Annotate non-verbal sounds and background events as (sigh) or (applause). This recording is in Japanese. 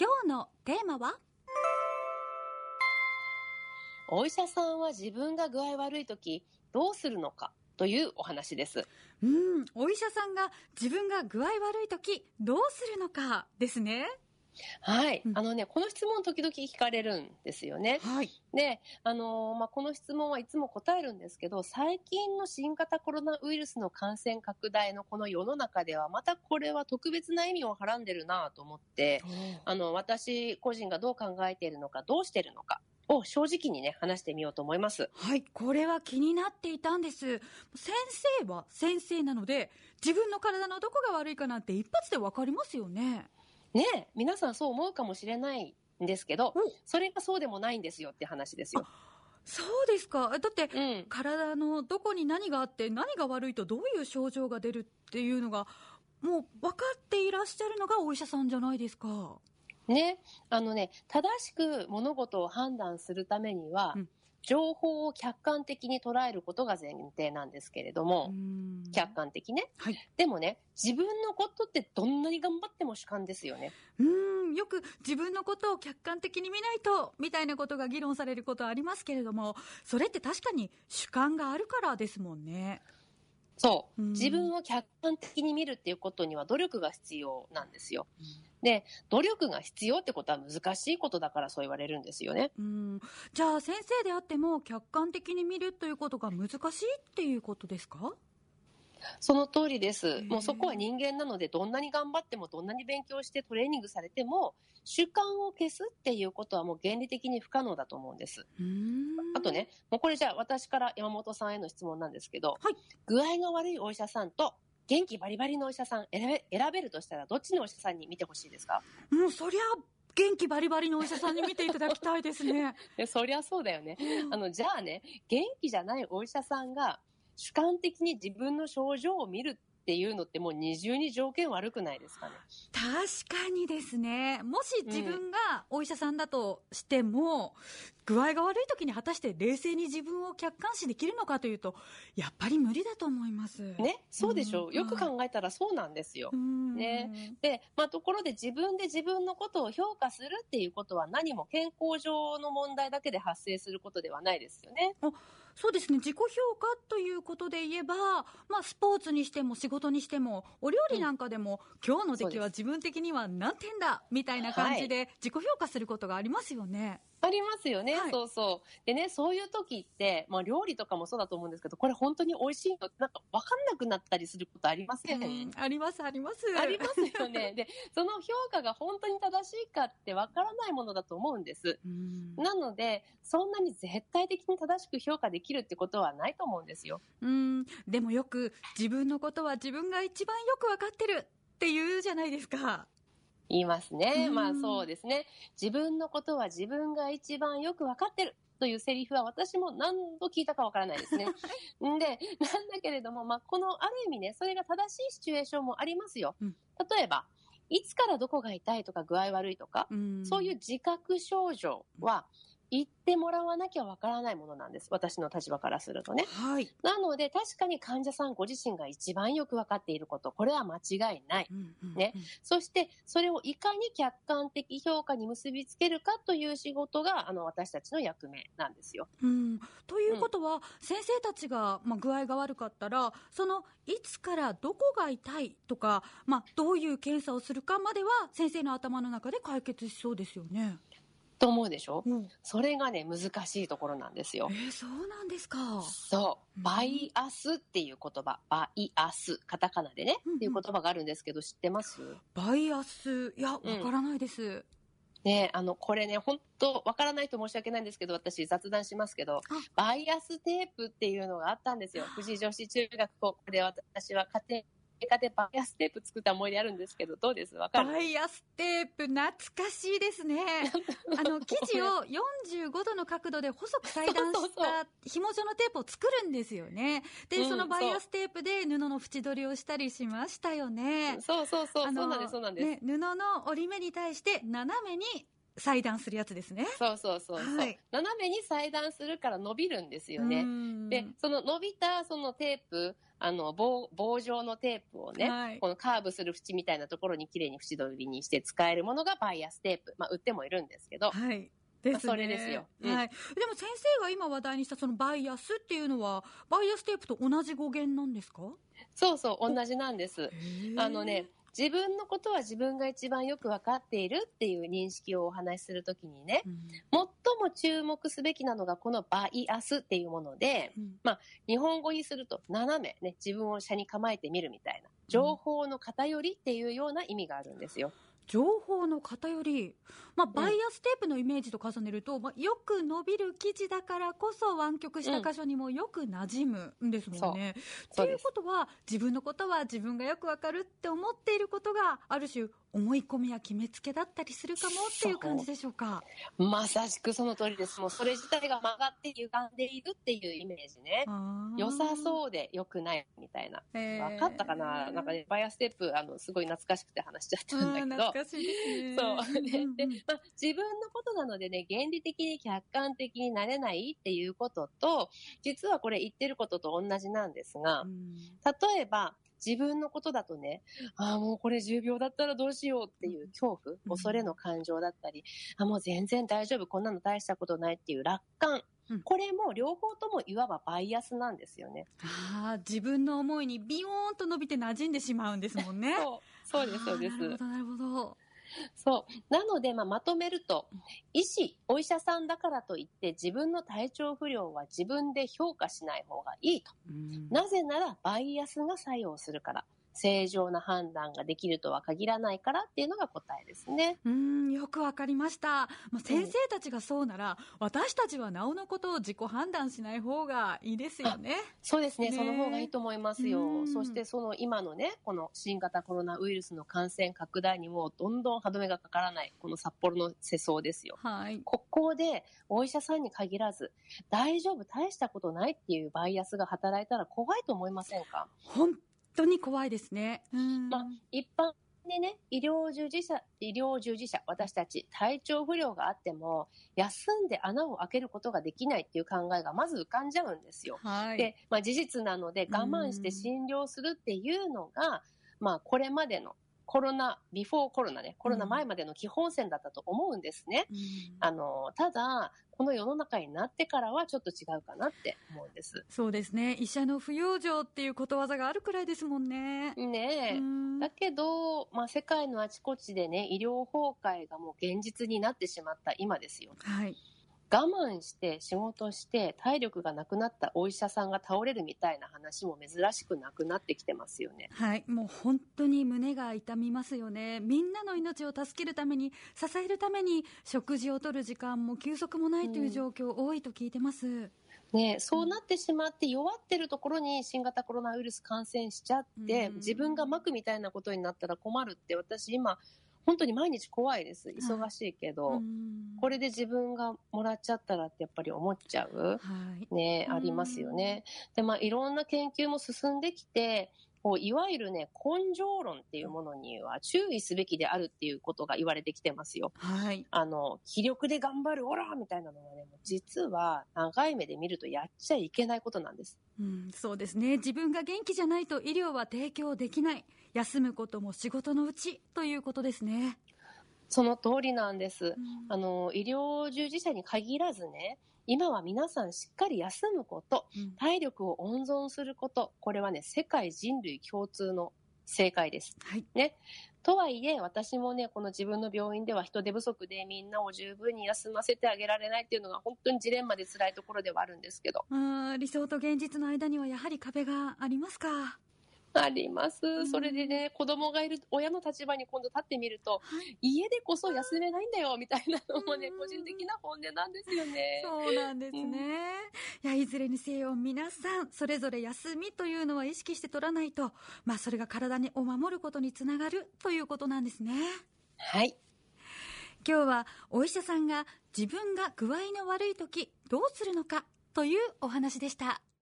今日のテーマは？お医者さんは自分が具合悪い時どうするのか？というお話です。うん、お医者さんが自分が具合悪い時どうするのかですね。はい。うんあのね、この質問時々聞かれるんですよね。はい。で、あのーまあ、この質問はいつも答えるんですけど、最近の新型コロナウイルスの感染拡大のこの世の中では、またこれは特別な意味をはらんでるなと思って、あの、私個人がどう考えているのか、どうしているのかを正直にね、話してみようと思います。はい、これは気になっていたんです。先生は先生なので、自分の体のどこが悪いかなんて一発でわかりますよね。ねえ皆さんそう思うかもしれないんですけどお、それがそうでもないんですよって話ですよ。そうですか。だって、うん。体のどこに何があって何が悪いとどういう症状が出るっていうのが、もう分かっていらっしゃるのがお医者さんじゃないですか。ね、あのね、正しく物事を判断するためには、うん情報を客観的に捉えることが前提なんですけれども、うん客観的ね。はい。でもね、自分のことってどんなに頑張っても主観ですよね。うん、よく自分のことを客観的に見ないと、みたいなことが議論されることありますけれども、それって確かに主観があるからですもんね。そう。うん自分を客観的に見るっていうことには努力が必要なんですよ。で、努力が必要ってことは難しいことだからそう言われるんですよね。うん、じゃあ先生であっても客観的に見るということが難しいっていうことですか？その通りですー。もうそこは人間なので、どんなに頑張っても、どんなに勉強してトレーニングされても、主観を消すっていうことはもう原理的に不可能だと思うんです。うんあとね、もうこれじゃあ私から山本さんへの質問なんですけど、はい具合が悪いお医者さんと元気バリバリのお医者さん選べ選べるとしたらどっちのお医者さんに見てほしいですか？もうそりゃ元気バリバリのお医者さんに見ていただきたいですね。(laughs) でそりゃそうだよね。あの、じゃあね、元気じゃないお医者さんが主観的に自分の症状を見るっていうのってもう二重に条件悪くないですかね？確かにですね。もし自分がお医者さんだとしても、具合が悪い時に果たして冷静に自分を客観視できるのかというと、やっぱり無理だと思います。ね、そうでしょううんよく考えたらそうなんですよう。んね？で、まあ、ところで自分で自分のことを評価するっていうことは何も健康上の問題だけで発生することではないですよね。そうですね。自己評価ということで言えば、まあ、スポーツにしても仕事にしてもお料理なんかでも、今日の出来は自分的には何点だみたいな感じで自己評価することがありますよね。ありますよね、はいそうそう。でね、そういう時って、まあ、料理とかもそうだと思うんですけど、これ本当に美味しいの？ってなんか分かんなくなったりすることありません、うんありますあります。ありますよね。(laughs) で、その評価が本当に正しいかって分からないものだと思うんです。うんなので、そんなに絶対的に正しく評価できるってことはないと思うんですよ。うんでもよく自分のことは自分が一番よく分かってるって言うじゃないですか。言いますね。うんまあそうですね。自分のことは自分が一番よく分かってる。というセリフは私も何度聞いたかわからないですね。ん (laughs) で、なんだけれども、まあ、このある意味ね、それが正しいシチュエーションもありますよ。うん例えば、いつからどこが痛いとか具合悪いとか、うんそういう自覚症状は言ってもらわなきゃわからないものなんです。私の立場からするとね。はい、なので、確かに患者さんご自身が一番よくわかっていること、これは間違いない。うんうんねそして、それをいかに客観的評価に結びつけるかという仕事が、あの、私たちの役目なんですよ。うん、ということは、先生たちが、まあ、具合が悪かったらそのいつからどこが痛いとか、まあ、どういう検査をするかまでは先生の頭の中で解決しそうですよね。と思うでしょ？うん、それがね、難しいところなんですよえ。ー、そうなんですか？そうう。んバイアスっていう言葉。バイアス。カタカナでね。うんうんっていう言葉があるんですけど、知ってます？バイアス？いやわうんからないです。ねあの、これね、本当わからないと申し訳ないんですけど、私雑談しますけど、バイアステープっていうのがあったんですよ。富士女子中学校で私は家庭科でバイアステープ作った思い出あるんですけど、どうです？わかる？バイアステープ懐かしいですね。(laughs) あの生地を45度の角度で細く裁断した紐状のテープを作るんですよね。で、うんそのバイアステープで布の縁取りをしたりしましたよね。そうそうそう、そうなんです、そうなんです。ね、布の折り目に対して斜めに裁断するやつですね。そうそうそうそう、はい斜めに裁断するから伸びるんですよね。うんで、その伸びたそのテープあの棒棒状のテープをね、はいこのカーブする縁みたいなところに綺麗に縁取りにして使えるものがバイアステープ、まあ、売ってもいるんですけど、はい。ですね。それですようんはい。でも先生が今話題にしたそのバイアスっていうのは、バイアステープと同じ語源なんですか？そうそう同じなんです。あのね、自分のことは自分が一番よく分かっているっていう認識をお話しするときにね、うん、最も注目すべきなのがこのバイアスっていうもので、うん日本語にすると斜めね、自分を車に構えてみるみたいな、情報の偏りっていうような意味があるんですよ。情報の偏り、まあ、バイアステープのイメージと重ねると、まあ、よく伸びる生地だからこそ湾曲した箇所にもよく馴染むんですもんね。というそうですことは自分のことは自分がよくわかるって思っていることがある種思い込みや決めつけだったりするかもっていう感じでしょうか。まさしくその通りです。もうそれ自体が曲がって歪んでいるっていうイメージね。良さう。そうで良くないみたいな。えー分かったかな？なんかね、バイアステープ、あの、すごい懐かしくて話しちゃったんだけど。うん懐かしいですね。そう。で、んでまあ、自分のことなのでね、原理的に客観的になれないっていうことと、実はこれ言ってることと同じなんですがう、ん例えば、自分のことだとね、ああ、もうこれ10秒だったらどうしようっていう恐怖、うん恐れの感情だったり、あもう全然大丈夫、こんなの大したことないっていう楽観。うんこれも両方ともいわばバイアスなんですよね。ああ、自分の思いにビヨーンと伸びて馴染んでしまうんですもんね。そう。そうです、そうです。なるほど、なるほど。そう。なので、まあ、まとめると、医師、お医者さんだからといって自分の体調不良は自分で評価しない方がいいと。なぜなら、バイアスが作用するから。正常な判断ができるとは限らないからっていうのが答えですね。うーん、よくわかりました。まあ、先生たちがそうなら、私たちはなおのことを自己判断しない方がいいですよね。そうですね。ねその方がいいと思いますよう。んそして、その今のね、この新型コロナウイルスの感染拡大にもどんどん歯止めがかからない、この札幌の世相ですよ。はい。ここでお医者さんに限らず、大丈夫、大したことないっていうバイアスが働いたら怖いと思いませんか？本当に怖いですね。うんまあ一般でね、医療従事者、医療従事者、私たち、体調不良があっても、休んで穴を開けることができないっていう考えがまず浮かんじゃうんですよ。はい。で、まあ事実なので我慢して診療するっていうのが、まあこれまでのコロナ、ビフォーコロナね、コロナ前までの基本線だったと思うんですね。うんあの、ただ、この世の中になってからはちょっと違うかなって思うんです。そうですね。医者の不養生っていうことわざがあるくらいですもんね。ねえ。うんだけど、まあ、世界のあちこちでね、医療崩壊がもう現実になってしまった今ですよ。はい。我慢して仕事して体力がなくなったお医者さんが倒れるみたいな話も珍しくなくなってきてますよね。はい。もう本当に胸が痛みますよね。みんなの命を助けるために、支えるために、食事をとる時間も休息もないという状況多いと聞いてます。ねえ、そうなってしまって弱ってるところに新型コロナウイルス感染しちゃって、うん自分がまくみたいなことになったら困るって私今本当に毎日怖いです。忙しいけど。うんこれで自分がもらっちゃったらってやっぱり思っちゃう。はい。ね、うんありますよね。で、まあ、いろんな研究も進んできて、こういわゆるね、根性論っていうものには注意すべきであるっていうことが言われてきてますよ。はい。あの、気力で頑張る、オラみたいなのはね、実は長い目で見るとやっちゃいけないことなんです。うん、そうですね。自分が元気じゃないと医療は提供できない。休むことも仕事のうちということですね。その通りなんです。うんあの、医療従事者に限らずね、今は皆さんしっかり休むこと、うん体力を温存すること、これはね、世界人類共通の正解です。はい。ね。とはいえ、私もね、この自分の病院では人手不足でみんなを十分に休ませてあげられないっていうのが本当にジレンマで辛いところではあるんですけど。あー理想と現実の間にはやはり壁がありますか？ありますん。それでね、子供がいる親の立場に今度立ってみると、はい。家でこそ休めないんだよ、みたいなのもねう、ん個人的な本音なんですよね。そうなんですね。うんいや、いずれにせよ皆さん、それぞれ休みというのは意識して取らないと、まあそれが体にを守ることにつながるということなんですね。はい。今日はお医者さんが自分が具合の悪い時どうするのかというお話でした。